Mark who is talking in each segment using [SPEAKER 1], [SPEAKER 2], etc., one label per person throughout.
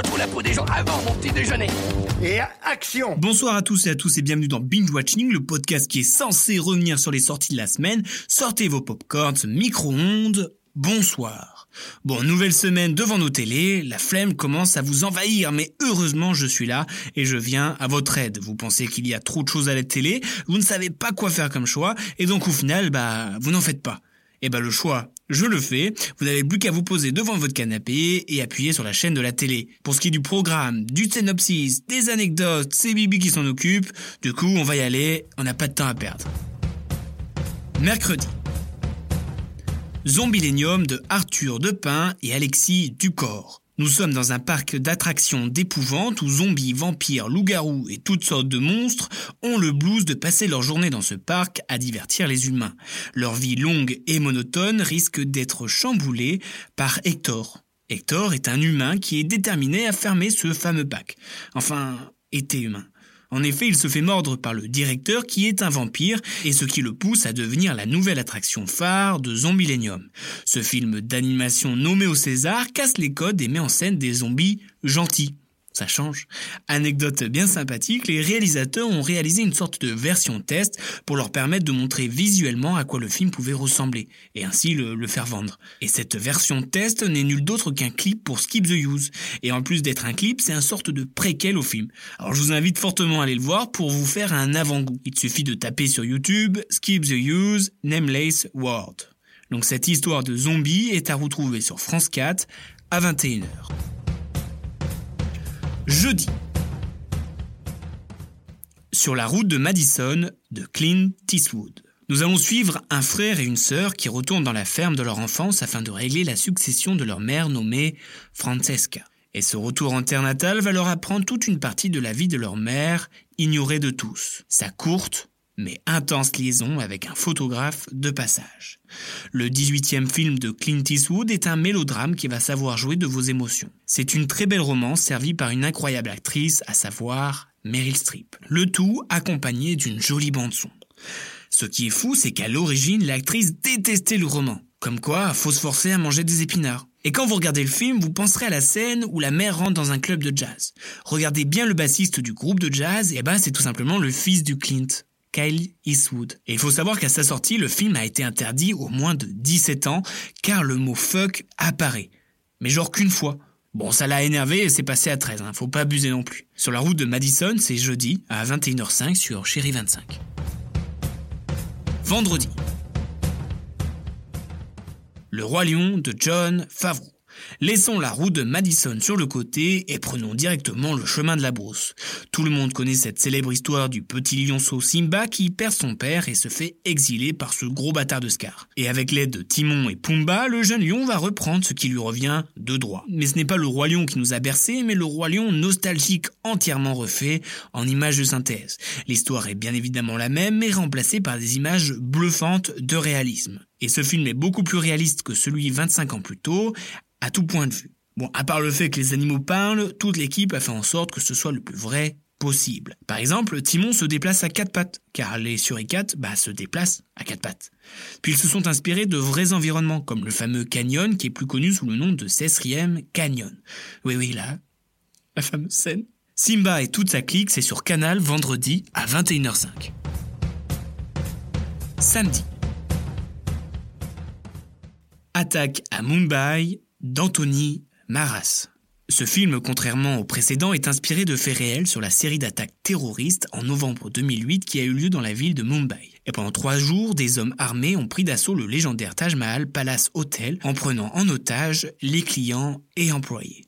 [SPEAKER 1] Je trouve la peau des gens avant mon petit déjeuner.
[SPEAKER 2] Et action
[SPEAKER 3] Bonsoir à tous et à tous et bienvenue dans Binge Watching, le podcast qui est censé revenir sur les sorties de la semaine. Sortez vos popcorns, micro-ondes. Bonsoir. Bon, nouvelle semaine devant nos télés, la flemme commence à vous envahir, mais heureusement je suis là et je viens à votre aide. Vous pensez qu'il y a trop de choses à la télé, vous ne savez pas quoi faire comme choix, et donc au final, bah, vous n'en faites pas. Et bah le choix, je le fais. Vous n'avez plus qu'à vous poser devant votre canapé et appuyer sur la chaîne de la télé. Pour ce qui est du programme, du synopsis, des anecdotes, c'est Bibi qui s'en occupe. Du coup, on va y aller, on n'a pas de temps à perdre. Mercredi. Zombilenium de Arthur Depin et Alexis Ducor. Nous sommes dans un parc d'attractions d'épouvante où zombies, vampires, loups-garous et toutes sortes de monstres ont le blues de passer leur journée dans ce parc à divertir les humains. Leur vie longue et monotone risque d'être chamboulée par Hector. Hector est un humain qui est déterminé à fermer ce fameux bac. Enfin, était humain. En effet, il se fait mordre par le directeur qui est un vampire et ce qui le pousse à devenir la nouvelle attraction phare de Zombilenium. Ce film d'animation nommé au César casse les codes et met en scène des zombies gentils. Ça change. Anecdote bien sympathique, les réalisateurs ont réalisé une sorte de version test pour leur permettre de montrer visuellement à quoi le film pouvait ressembler, et ainsi le, le faire vendre. Et cette version test n'est nul d'autre qu'un clip pour Skip the Use. Et en plus d'être un clip, c'est un sorte de préquel au film. Alors je vous invite fortement à aller le voir pour vous faire un avant-goût. Il suffit de taper sur YouTube Skip the Use Nameless World. Donc cette histoire de zombies est à retrouver sur France 4 à 21h jeudi. Sur la route de Madison de Clint Eastwood. Nous allons suivre un frère et une sœur qui retournent dans la ferme de leur enfance afin de régler la succession de leur mère nommée Francesca. Et ce retour en terre natale va leur apprendre toute une partie de la vie de leur mère, ignorée de tous. Sa courte, mais intense liaison avec un photographe de passage. Le 18e film de Clint Eastwood est un mélodrame qui va savoir jouer de vos émotions. C'est une très belle romance servie par une incroyable actrice, à savoir Meryl Streep. Le tout accompagné d'une jolie bande-son. Ce qui est fou, c'est qu'à l'origine, l'actrice détestait le roman. Comme quoi, faut se forcer à manger des épinards. Et quand vous regardez le film, vous penserez à la scène où la mère rentre dans un club de jazz. Regardez bien le bassiste du groupe de jazz, et ben c'est tout simplement le fils du Clint. Kyle Eastwood. Et il faut savoir qu'à sa sortie, le film a été interdit au moins de 17 ans, car le mot fuck apparaît. Mais genre qu'une fois. Bon, ça l'a énervé et c'est passé à 13, hein, faut pas abuser non plus. Sur la route de Madison, c'est jeudi, à 21h05 sur Chéri 25. Vendredi. Le Roi Lion de John Favreau. Laissons la route de Madison sur le côté et prenons directement le chemin de la brousse. Tout le monde connaît cette célèbre histoire du petit lionceau Simba qui perd son père et se fait exiler par ce gros bâtard de Scar. Et avec l'aide de Timon et Pumba, le jeune lion va reprendre ce qui lui revient de droit. Mais ce n'est pas le roi lion qui nous a bercé, mais le roi lion nostalgique entièrement refait en images de synthèse. L'histoire est bien évidemment la même, mais remplacée par des images bluffantes de réalisme. Et ce film est beaucoup plus réaliste que celui 25 ans plus tôt, à tout point de vue. Bon, à part le fait que les animaux parlent, toute l'équipe a fait en sorte que ce soit le plus vrai possible. Par exemple, Timon se déplace à quatre pattes, car les suricates bah, se déplacent à quatre pattes. Puis ils se sont inspirés de vrais environnements, comme le fameux canyon qui est plus connu sous le nom de Cesrième Canyon. Oui, oui, là, la fameuse scène. Simba et toute sa clique, c'est sur Canal vendredi à 21h05. Samedi. Attaque à Mumbai d'Anthony Maras. Ce film, contrairement au précédent, est inspiré de faits réels sur la série d'attaques terroristes en novembre 2008 qui a eu lieu dans la ville de Mumbai. Et pendant trois jours, des hommes armés ont pris d'assaut le légendaire Taj Mahal Palace Hotel en prenant en otage les clients et employés.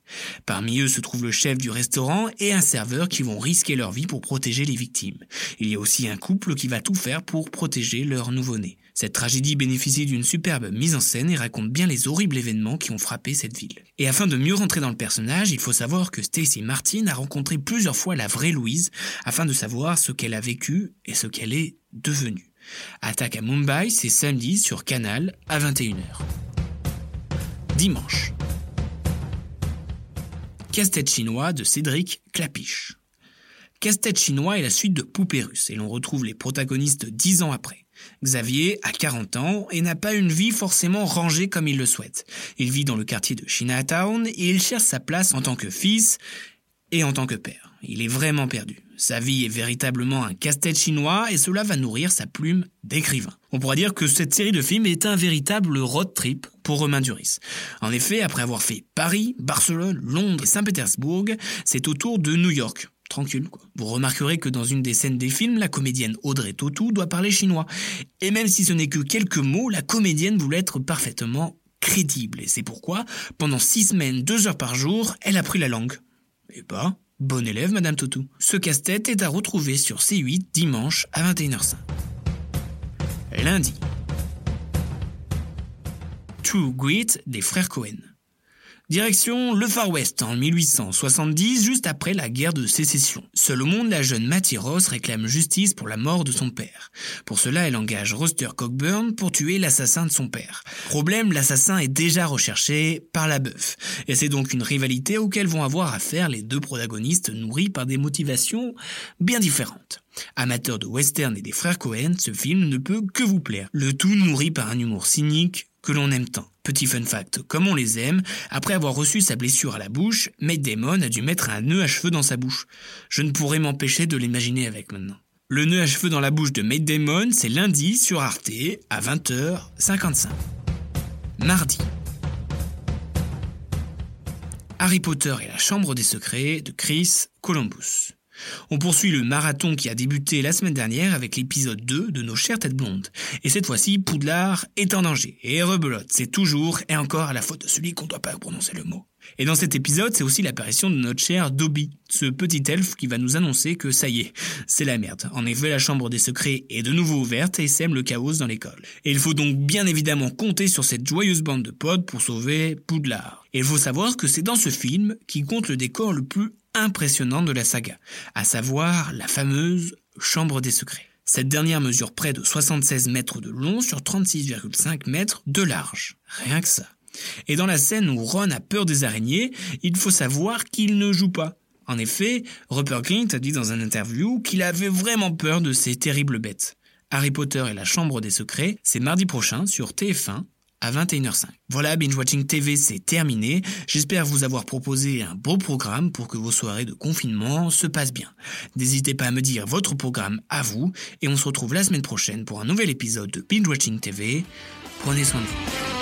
[SPEAKER 3] Parmi eux se trouve le chef du restaurant et un serveur qui vont risquer leur vie pour protéger les victimes. Il y a aussi un couple qui va tout faire pour protéger leur nouveau-né. Cette tragédie bénéficie d'une superbe mise en scène et raconte bien les horribles événements qui ont frappé cette ville. Et afin de mieux rentrer dans le personnage, il faut savoir que Stacy Martin a rencontré plusieurs fois la vraie Louise afin de savoir ce qu'elle a vécu et ce qu'elle est devenue. Attaque à Mumbai, c'est samedi sur Canal à 21h. Dimanche. Casse-tête chinois de Cédric Clapiche. Casse-tête chinois est la suite de Poupée russe et l'on retrouve les protagonistes dix ans après. Xavier a 40 ans et n'a pas une vie forcément rangée comme il le souhaite. Il vit dans le quartier de Chinatown et il cherche sa place en tant que fils et en tant que père. Il est vraiment perdu. Sa vie est véritablement un casse-tête chinois et cela va nourrir sa plume d'écrivain. On pourra dire que cette série de films est un véritable road trip pour Romain Duris. En effet, après avoir fait Paris, Barcelone, Londres et Saint-Pétersbourg, c'est au tour de New York tranquille. Vous remarquerez que dans une des scènes des films, la comédienne Audrey Tautou doit parler chinois. Et même si ce n'est que quelques mots, la comédienne voulait être parfaitement crédible. Et c'est pourquoi, pendant six semaines, deux heures par jour, elle a pris la langue. Et bah, bon élève, Madame Tautou. Ce casse-tête est à retrouver sur C8 dimanche à 21h05. Lundi. True Grit des frères Cohen. Direction le Far West en 1870, juste après la guerre de sécession. Seul au monde, la jeune Mattie Ross réclame justice pour la mort de son père. Pour cela, elle engage Roster Cockburn pour tuer l'assassin de son père. Problème, l'assassin est déjà recherché par la bœuf. Et c'est donc une rivalité auquel vont avoir affaire les deux protagonistes nourris par des motivations bien différentes. Amateur de western et des frères Cohen, ce film ne peut que vous plaire. Le tout nourri par un humour cynique que l'on aime tant. Petit fun fact, comme on les aime, après avoir reçu sa blessure à la bouche, Matt Damon a dû mettre un nœud à cheveux dans sa bouche. Je ne pourrais m'empêcher de l'imaginer avec maintenant. Le nœud à cheveux dans la bouche de Matt Damon, c'est lundi sur Arte à 20h55. Mardi. Harry Potter et la Chambre des Secrets de Chris Columbus. On poursuit le marathon qui a débuté la semaine dernière avec l'épisode 2 de Nos chères têtes blondes. Et cette fois-ci, Poudlard est en danger. Et rebelote, c'est toujours et encore à la faute de celui qu'on ne doit pas prononcer le mot. Et dans cet épisode, c'est aussi l'apparition de notre cher Dobby, ce petit elfe qui va nous annoncer que ça y est, c'est la merde. En effet, la chambre des secrets est de nouveau ouverte et sème le chaos dans l'école. Et il faut donc bien évidemment compter sur cette joyeuse bande de potes pour sauver Poudlard. Et il faut savoir que c'est dans ce film qui compte le décor le plus impressionnant de la saga, à savoir la fameuse Chambre des Secrets. Cette dernière mesure près de 76 mètres de long sur 36,5 mètres de large. Rien que ça. Et dans la scène où Ron a peur des araignées, il faut savoir qu'il ne joue pas. En effet, Rupert Grint a dit dans un interview qu'il avait vraiment peur de ces terribles bêtes. Harry Potter et la Chambre des Secrets, c'est mardi prochain sur TF1 à 21h05. Voilà, Binge Watching TV, c'est terminé. J'espère vous avoir proposé un beau programme pour que vos soirées de confinement se passent bien. N'hésitez pas à me dire votre programme à vous et on se retrouve la semaine prochaine pour un nouvel épisode de Binge Watching TV. Prenez soin de vous.